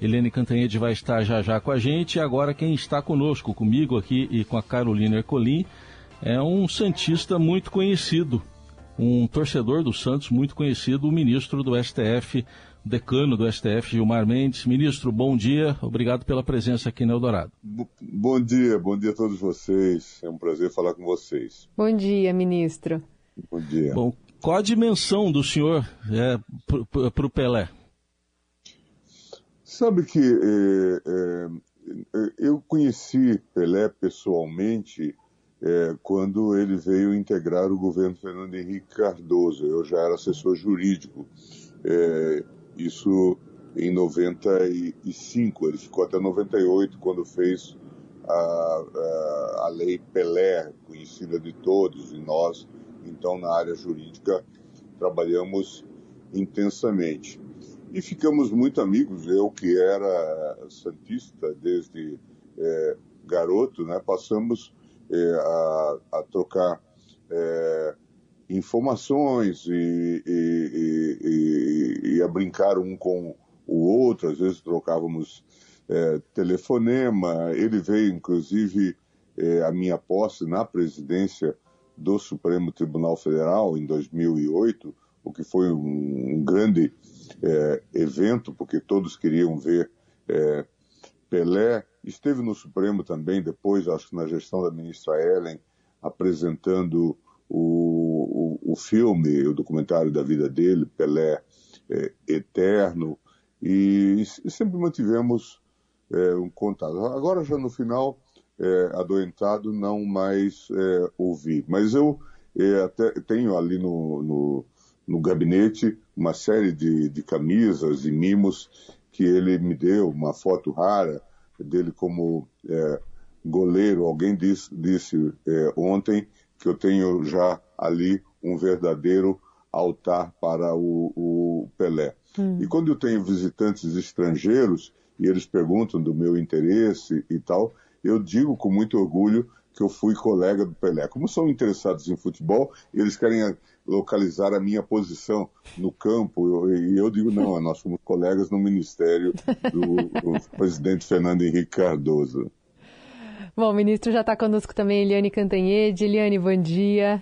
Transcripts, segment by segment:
Eliane Cantanhede vai estar já já com a gente. Agora quem está conosco, comigo aqui e com a Carolina Ercolim, é um Santista muito conhecido, um torcedor do Santos muito conhecido, o ministro do STF, decano do STF, Gilmar Mendes. Ministro, bom dia, obrigado pela presença aqui no Eldorado. Bom dia, bom dia a todos vocês. É um prazer falar com vocês. Bom dia, ministro. Bom dia. Bom, qual a dimensão do senhor é, para o Pelé? Sabe que é, é, eu conheci Pelé pessoalmente é, quando ele veio integrar o governo Fernando Henrique Cardoso. Eu já era assessor jurídico. É, isso em 95. Ele ficou até 98 quando fez a, a, a lei Pelé, conhecida de todos, e nós, então, na área jurídica, trabalhamos intensamente. E ficamos muito amigos, eu que era santista desde é, garoto, né, passamos é, a, a, trocar é, informações e, e, e, e, a brincar um com o outro, às vezes trocávamos é, telefonema, ele veio inclusive é, a minha posse na presidência do Supremo Tribunal Federal em 2008, o que foi um, um grande é, evento, porque todos queriam ver é, Pelé. Esteve no Supremo também, depois, acho que na gestão da ministra Ellen, apresentando o, o, o filme, o documentário da vida dele, Pelé é, Eterno, e, e, sempre mantivemos é, um contato. Agora, já no final, é, adoentado, não mais é, ouvi. Mas eu até tenho ali no, no no gabinete uma série de, de camisas e mimos que ele me deu, uma foto rara dele como é, goleiro. Alguém disse, disse é, ontem que eu tenho já ali um verdadeiro altar para o, o Pelé. Hum. E quando eu tenho visitantes estrangeiros e eles perguntam do meu interesse e tal, eu digo com muito orgulho que eu fui colega do Pelé. Como são interessados em futebol, eles querem localizar a minha posição no campo, e eu digo, não, nós somos colegas no ministério do, do presidente Fernando Henrique Cardoso. Bom, o ministro já está conosco também, Eliane Cantanhede. Eliane, bom dia.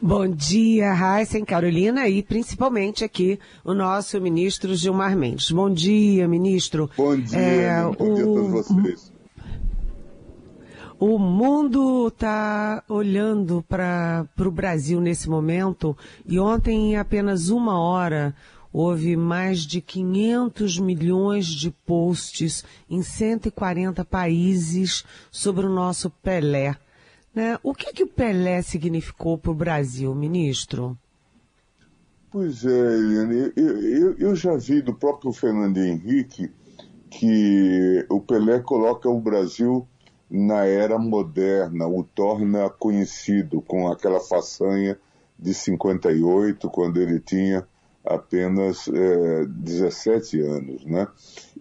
Bom dia, Raíssa e Carolina e principalmente aqui o nosso ministro Gilmar Mendes. Bom dia, ministro. Bom dia, é, bom o... dia a todos vocês. O mundo está olhando para o Brasil nesse momento e ontem, em apenas uma hora, houve mais de 500 milhões de posts em 140 países sobre o nosso Pelé. Né? O que, que o Pelé significou para o Brasil, ministro? Pois é, Eliane, eu, eu, eu já vi do próprio Fernando Henrique que o Pelé coloca o Brasil na era moderna, o torna conhecido com aquela façanha de 58, quando ele tinha apenas é, 17 anos, né?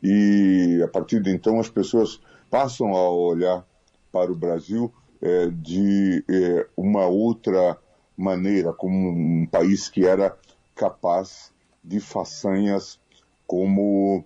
E a partir de então as pessoas passam a olhar para o Brasil é, de é, uma outra maneira, como um país que era capaz de façanhas como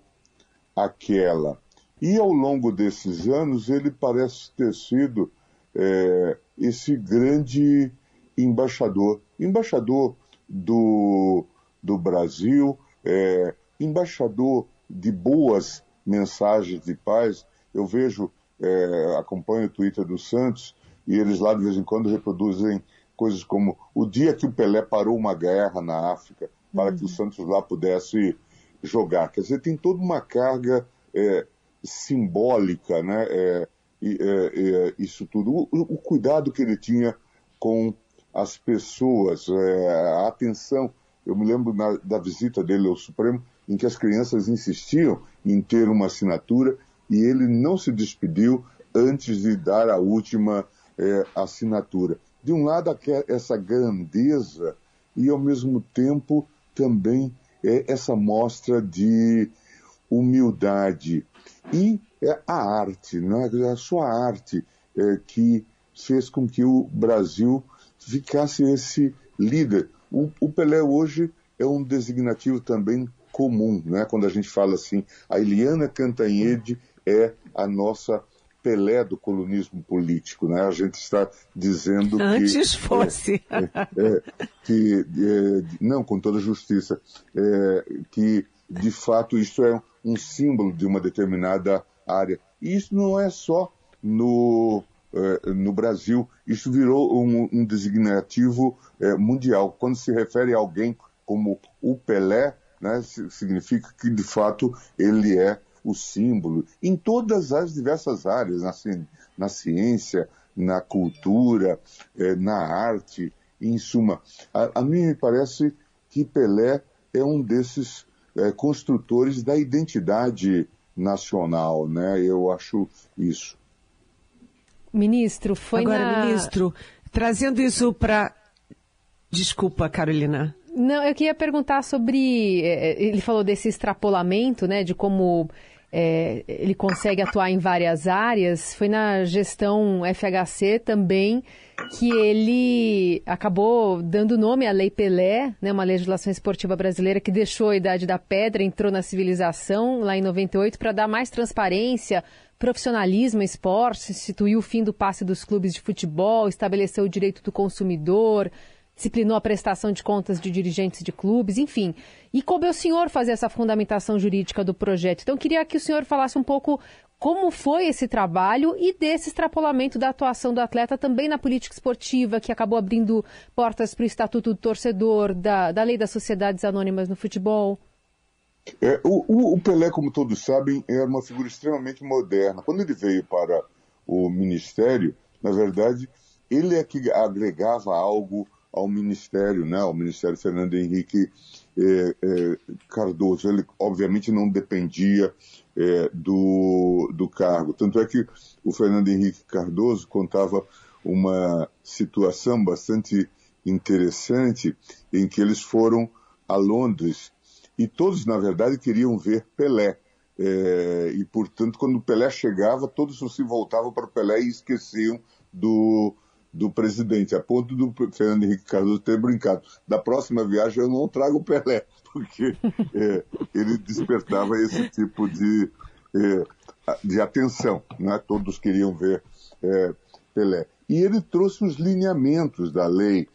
aquela. E ao longo desses anos ele parece ter sido é, esse grande embaixador, embaixador do, do Brasil, é, embaixador de boas mensagens de paz. Eu vejo, é, acompanho o Twitter do Santos e eles lá de vez em quando reproduzem coisas como o dia que o Pelé parou uma guerra na África para uhum. que o Santos lá pudesse jogar. Quer dizer, tem toda uma carga é, simbólica, né? É, é, é, isso tudo. O, o, cuidado que ele tinha com as pessoas, é, a atenção. Eu me lembro na, da visita dele ao Supremo, em que as crianças insistiam em ter uma assinatura e ele não se despediu antes de dar a última é, assinatura. De um lado, essa grandeza e, ao mesmo tempo, também essa mostra de humildade, e é a arte, né? a sua arte é, que fez com que o Brasil ficasse esse líder. O, o Pelé hoje é um designativo também comum, né? Quando a gente fala assim, a Eliana Cantanhede é a nossa Pelé do colonismo político, né? A gente está dizendo Antes que... Antes fosse. É, é, que, é, não, com toda justiça, é, que de fato isso é um símbolo de uma determinada área. E isso não é só no, é, no Brasil, isso virou um, um designativo é, mundial. Quando se refere a alguém como o Pelé, né, significa que de fato ele é o símbolo, em todas as diversas áreas, na, na ciência, na cultura, eh, na arte, em suma. A, a, mim me parece que Pelé é um desses eh, construtores da identidade nacional, né? Eu acho isso. Ministro, foi Agora, na... ministro, trazendo isso para... Desculpa, Carolina. Não, eu queria perguntar sobre. Eh, ele falou desse extrapolamento, né, de como é, ele consegue atuar em várias áreas. Foi na gestão FHC também que ele acabou dando nome à Lei Pelé, né, uma legislação esportiva brasileira que deixou a Idade da Pedra, entrou na civilização lá em 98 para dar mais transparência, profissionalismo esporte, instituiu o fim do passe dos clubes de futebol, estabeleceu o direito do consumidor, disciplinou a prestação de contas de dirigentes de clubes, enfim. E coube ao senhor fazer essa fundamentação jurídica do projeto. Então, queria que o senhor falasse um pouco como foi esse trabalho e desse extrapolamento da atuação do atleta também na política esportiva, que acabou abrindo portas para o Estatuto do Torcedor, da, da Lei das Sociedades Anônimas no futebol. É, o, o, Pelé, como todos sabem, era uma figura extremamente moderna. Quando ele veio para o Ministério, na verdade, ele é que agregava algo ao Ministério, né, ao Ministério Fernando Henrique é, é, Cardoso. Ele, obviamente, não dependia é, do, do cargo. Tanto é que o Fernando Henrique Cardoso contava uma situação bastante interessante em que eles foram a Londres e todos, na verdade, queriam ver Pelé. É, e, portanto, quando Pelé chegava, todos se voltavam para Pelé e esqueciam do, do presidente, a ponto do Fernando Henrique Cardoso ter brincado. Da próxima viagem eu não trago o Pelé, porque é, ele despertava esse tipo de, é, de atenção. Né? Todos queriam ver é, Pelé. E ele trouxe os lineamentos da lei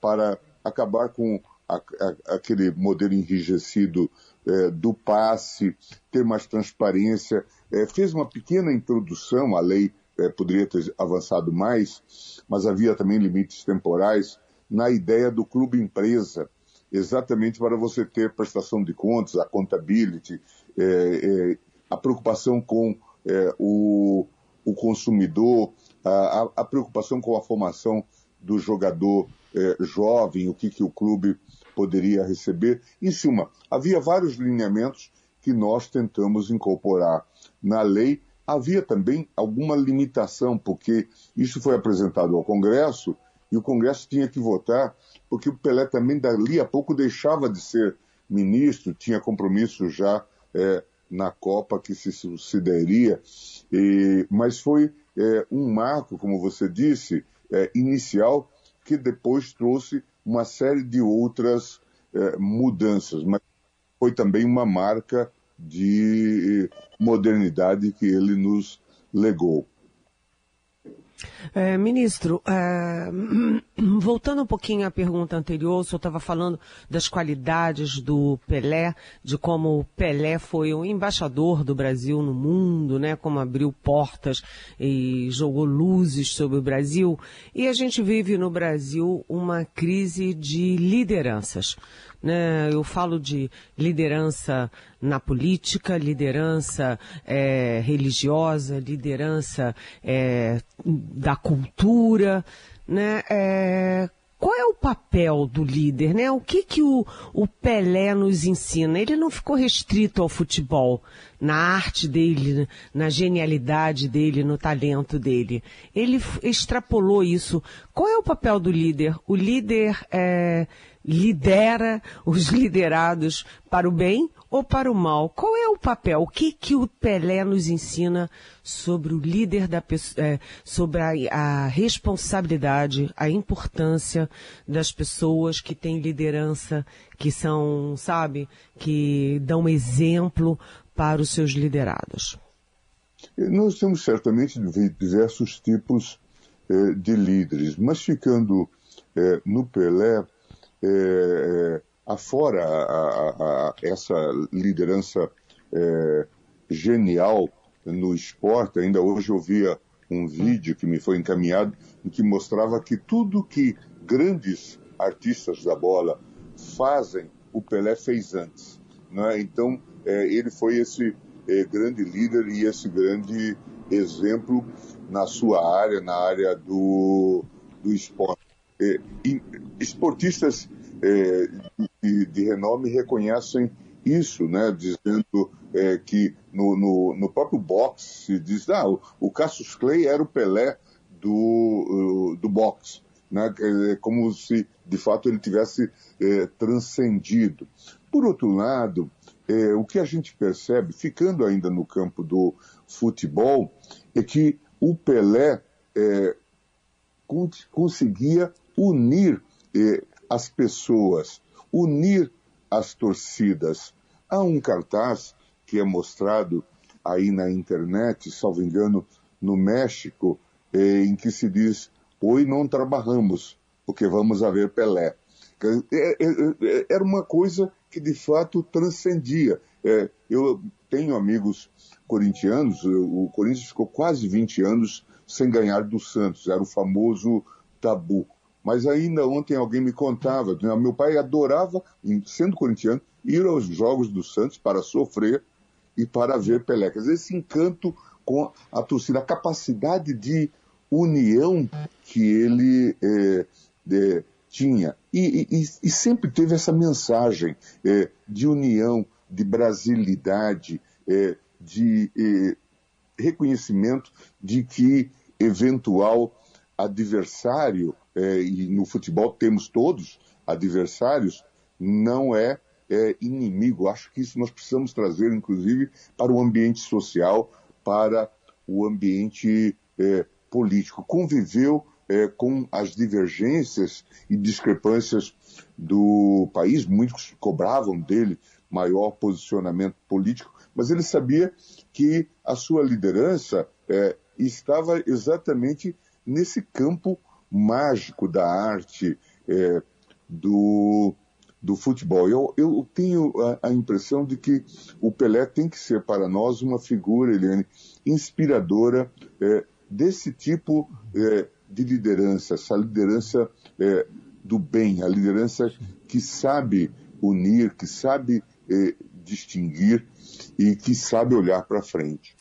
para acabar com a, a, aquele modelo enrijecido é, do passe, ter mais transparência. É, fez uma pequena introdução à lei é, poderia ter avançado mais, mas havia também limites temporais na ideia do clube empresa, exatamente para você ter prestação de contas, a contability, é, é, a preocupação com é, o, o, consumidor, a, a, preocupação com a formação do jogador é, jovem, o que, que o clube poderia receber. Em suma, havia vários lineamentos que nós tentamos incorporar na lei havia também alguma limitação, porque isso foi apresentado ao Congresso e o Congresso tinha que votar, porque o Pelé também dali a pouco deixava de ser ministro, tinha compromisso já é, na Copa que se sucederia, e, mas foi é, um marco, como você disse, é, inicial, que depois trouxe uma série de outras é, mudanças, mas foi também uma marca de modernidade que ele nos legou. É, ministro, é, voltando um pouquinho à pergunta anterior, o senhor estava falando das qualidades do Pelé, de como o Pelé foi o embaixador do Brasil no mundo, né? Como abriu portas e jogou luzes sobre o Brasil. E a gente vive no Brasil uma crise de lideranças. Né? Eu falo de liderança na política, liderança é, religiosa, liderança é, da cultura, né? É, qual é o papel do líder, né? O que que o, o Pelé nos ensina? Ele não ficou restrito ao futebol, na arte dele, na genialidade dele, no talento dele. Ele extrapolou isso. Qual é o papel do líder? O líder é, lidera os liderados para o bem ou para o mal? Qual é o papel? O que, que o Pelé nos ensina sobre o líder da é, sobre a, a responsabilidade, a importância das pessoas que têm liderança, que são, sabe, que dão exemplo para os seus liderados? Nós temos certamente diversos tipos eh, de líderes, mas ficando eh, no Pelé, eh, afora a, a, a essa liderança genial no esporte, ainda hoje eu via um vídeo que me foi encaminhado em que mostrava que tudo que grandes artistas da bola fazem, o Pelé fez antes. Né? Então, ele foi esse é, grande líder e esse grande exemplo na sua área, na área do, do esporte. É, esportistas é, de, de, renome reconhecem isso, né, dizendo é, que no, no, no, próprio boxe se diz, ah, o, o Cassius Clay era o Pelé do, do boxe, né, é como se de fato ele tivesse é, transcendido. Por outro lado, é, o que a gente percebe, ficando ainda no campo do futebol, é que o Pelé é, conseguia unir é, as pessoas, unir as torcidas. Há um cartaz que é mostrado aí na internet, salvo engano, no México, é, em que se diz: Hoje não trabalhamos, porque vamos a ver Pelé. É, é, é, era uma coisa que de fato transcendia. Eu tenho amigos corintianos, o Corinthians ficou quase 20 anos sem ganhar do Santos, era o famoso tabu. Mas ainda ontem alguém me contava, né, meu pai adorava, sendo corintiano, ir aos jogos do Santos para sofrer e para ver dizer, esse encanto com a torcida, a capacidade de união que ele é, é, tinha. E, e, e, sempre teve essa mensagem é, de união, de brasilidade, é, de reconhecimento de que eventual adversário, é, e no futebol temos todos adversários, não é, é, inimigo. Acho que isso nós precisamos trazer, inclusive, para o ambiente social, para o ambiente é, político. Conviveu é, com as divergências e discrepâncias do país. Muitos cobravam dele maior posicionamento político, mas ele sabia que a sua liderança é, estava exatamente nesse campo mágico da arte, é, do, do futebol. Eu, eu tenho a, a, impressão de que o Pelé tem que ser para nós uma figura, Eliane, inspiradora é, desse tipo é, de liderança, essa liderança é, do bem, a liderança que sabe unir, que sabe é, distinguir e que sabe olhar para frente.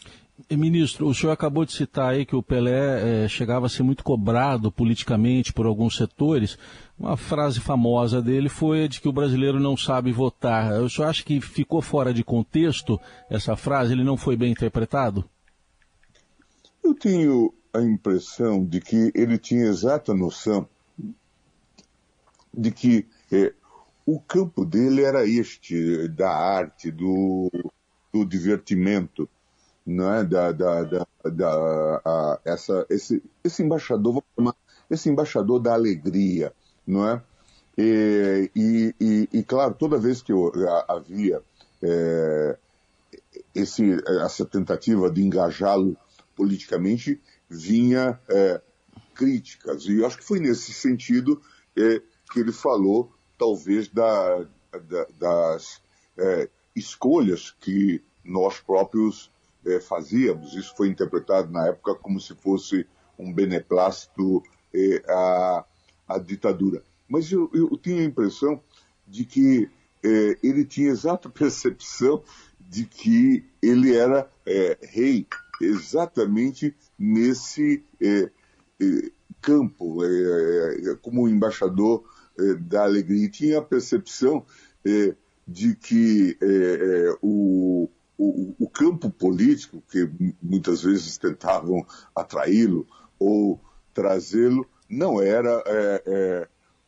Ministro, o senhor acabou de citar aí que o Pelé é, chegava a ser muito cobrado politicamente por alguns setores. Uma frase famosa dele foi de que o brasileiro não sabe votar. O senhor acha que ficou fora de contexto essa frase? Ele não foi bem interpretado? Eu tenho a impressão de que ele tinha exata noção de que é, o campo dele era este, da arte, do, do divertimento, não é? da, da, da, da a, essa, esse, esse embaixador, chamar, esse embaixador da alegria, não é? E, e, e, e claro, toda vez que eu, havia é, esse, essa tentativa de engajá-lo politicamente, vinha é, críticas. E eu acho que foi nesse sentido é, que ele falou, talvez, da, da, das é, escolhas que nós próprios é, fazíamos. Isso foi interpretado na época como se fosse um beneplácito é, à, à ditadura. Mas eu, eu tinha a impressão de que é, ele tinha exata percepção de que ele era rei exatamente nesse é, é, campo, é, é, é como embaixador da alegria. E tinha a percepção de que o, o, o, campo político, que muitas vezes tentavam atraí-lo ou trazê-lo, não era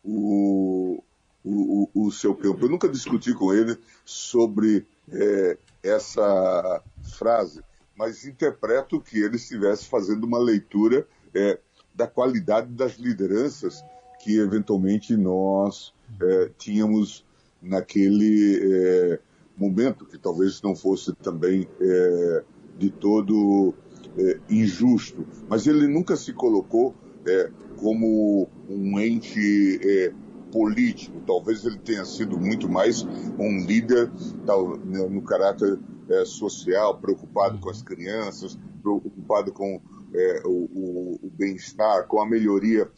o, o, o, seu campo. Eu nunca discuti com ele sobre é, essa frase, mas interpreto que ele estivesse fazendo uma leitura é, da qualidade das lideranças que eventualmente nós é, tínhamos naquele é, momento, que talvez não fosse também é, de todo é, injusto, mas ele nunca se colocou é, como um ente é, político. Talvez ele tenha sido muito mais um líder tal, né, no caráter é, social, preocupado com as crianças, preocupado com é, o, o, o bem-estar, com a melhoria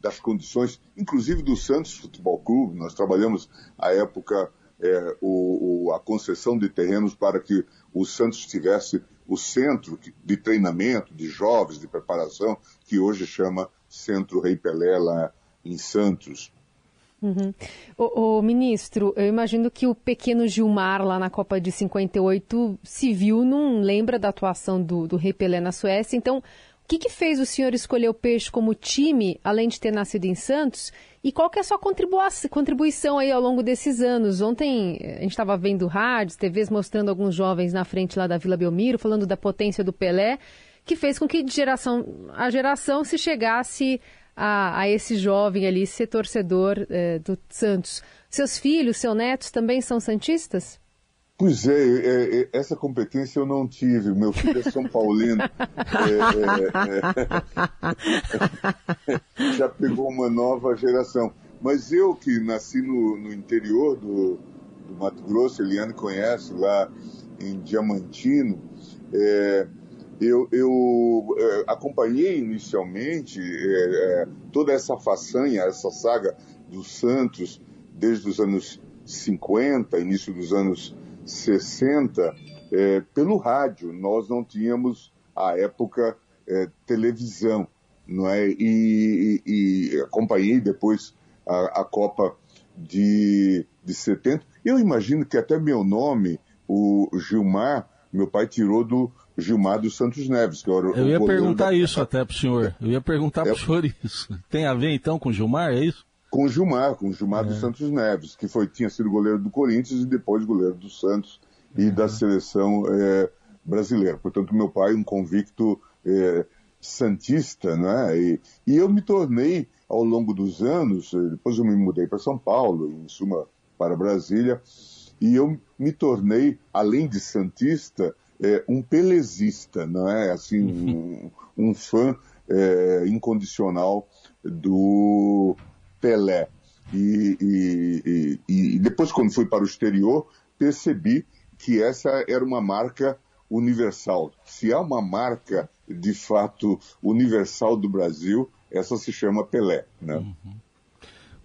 das condições, inclusive do Santos Futebol Clube. Nós trabalhamos à época é, o, a concessão de terrenos para que o Santos tivesse o centro de treinamento de jovens, de preparação, que hoje chama Centro Rei Pelé, lá em Santos. Uhum. O, o, ministro, eu imagino que o pequeno Gilmar lá na Copa de 58 se viu, não lembra da atuação do, do Rei Pelé na Suécia. Então, o que, que fez o senhor escolher o Peixe como time, além de ter nascido em Santos? E qual que é a sua contribuição aí ao longo desses anos? Ontem eh, a gente estava vendo rádios, TVs mostrando alguns jovens na frente lá da Vila Belmiro, falando da potência do Pelé, que fez com que de geração a geração se chegasse a, a esse jovem ali ser torcedor é, do Santos. Seus filhos, seus netos também são santistas? Pois é, é, é, essa competência eu não tive. Meu filho é São Paulino. É, é, já pegou uma nova geração. Mas eu que nasci no, no interior do, do, Mato Grosso, Eliane conhece, lá em Diamantino, é, eu, eu é, acompanhei inicialmente toda essa façanha, essa saga dos Santos, desde os anos 50, início dos anos 60 é, pelo rádio. Nós não tínhamos, à época, é, televisão, não é? E, e, e acompanhei depois a, a Copa de, de 70. Eu imagino que até meu nome, o Gilmar, meu pai tirou do Gilmar dos Santos Neves. Que era Eu ia perguntar da... isso até para o senhor. Eu ia perguntar para o é... senhor isso. Tem a ver então com o Gilmar, é isso? Com o Gilmar, com o Gilmar é. dos Santos Neves, que foi, tinha sido goleiro do Corinthians e depois goleiro do Santos e uhum. da seleção é, brasileira. Portanto, meu pai, um convicto é, santista, né? E, e, eu me tornei, ao longo dos anos, eh, depois eu me mudei para São Paulo, em suma, para Brasília, e eu me tornei, além de santista, é, um pelezista, não é? Assim, um, um fã é, incondicional do Pelé. E, e, e, e, depois, quando fui para o exterior, percebi que essa era uma marca universal. Se há uma marca, de fato, universal do Brasil, essa se chama Pelé. Né? Uhum.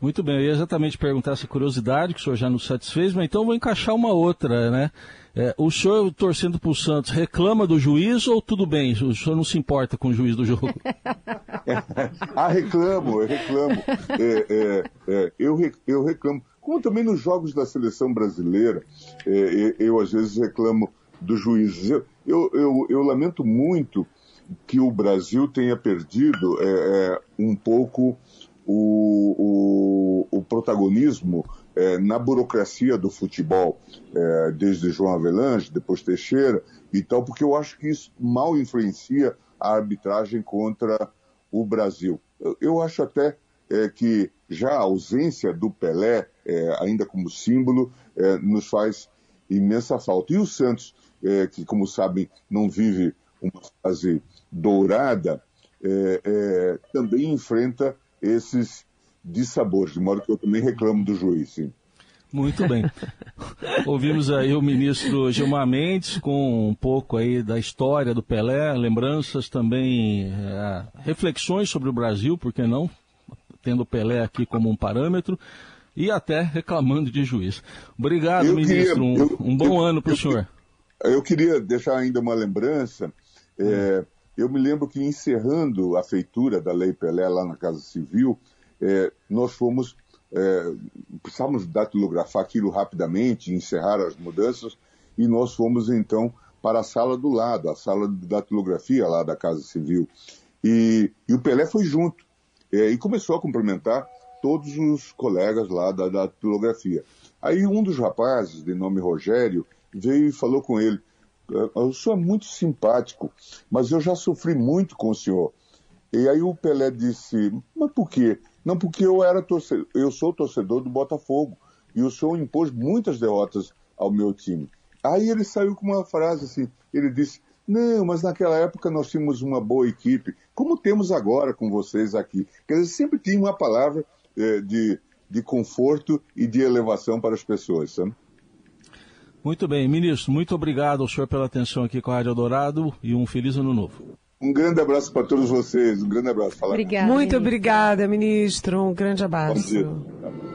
Muito bem, eu ia exatamente perguntar essa curiosidade que o senhor já nos satisfez, mas então vou encaixar uma outra, né? É, o senhor, torcendo para o Santos, reclama do juiz ou tudo bem? O senhor não se importa com o juiz do jogo? ah, reclamo, eu reclamo. É, é, é, eu, eu reclamo. Como também nos jogos da seleção brasileira, é, eu às vezes reclamo do juiz. Eu, eu, eu, eu lamento muito que o Brasil tenha perdido é, um pouco o, o, o protagonismo é, na burocracia do futebol, é, desde João Avelange, depois Teixeira e tal, porque eu acho que isso mal influencia a arbitragem contra o Brasil. Eu, eu acho até é, que já a ausência do Pelé, é, ainda como símbolo, é, nos faz imensa falta. E o Santos, é, que como sabem não vive uma fase dourada, também enfrenta esses dissabores, de modo que eu também reclamo do juiz, sim. Muito bem. Ouvimos aí o ministro Gilmar Mendes com um pouco aí da história do Pelé, lembranças também, é, reflexões sobre o Brasil, por que não? Tendo o Pelé aqui como um parâmetro e até reclamando de juiz. Obrigado, eu ministro. Queria, um, eu, um, bom eu, ano para o senhor. Eu queria deixar ainda uma lembrança. É, hum. Eu me lembro que encerrando a feitura da Lei Pelé lá na Casa Civil, é, nós fomos, é, precisávamos datilografar aquilo rapidamente, encerrar as mudanças, e nós fomos então para a sala do lado, a sala de datilografia lá da Casa Civil. E, e o Pelé foi junto, é, e começou a cumprimentar todos os colegas lá da datilografia. Aí um dos rapazes, de nome Rogério, veio e falou com ele: o senhor é muito simpático, mas eu já sofri muito com o senhor. E aí o Pelé disse: Mas por quê? Não, porque eu era torcedor, eu sou torcedor do Botafogo e o senhor impôs muitas derrotas ao meu time. Aí ele saiu com uma frase assim: ele disse, não, mas naquela época nós tínhamos uma boa equipe, como temos agora com vocês aqui. Quer dizer, sempre tinha uma palavra é, de, de conforto e de elevação para as pessoas, sabe? Muito bem, ministro, muito obrigado ao senhor pela atenção aqui com a Rádio Dourado e um feliz ano novo. Um grande abraço para todos vocês, um grande abraço. Obrigada. Muito ministro. obrigada, ministro. Um grande abraço. Bom dia.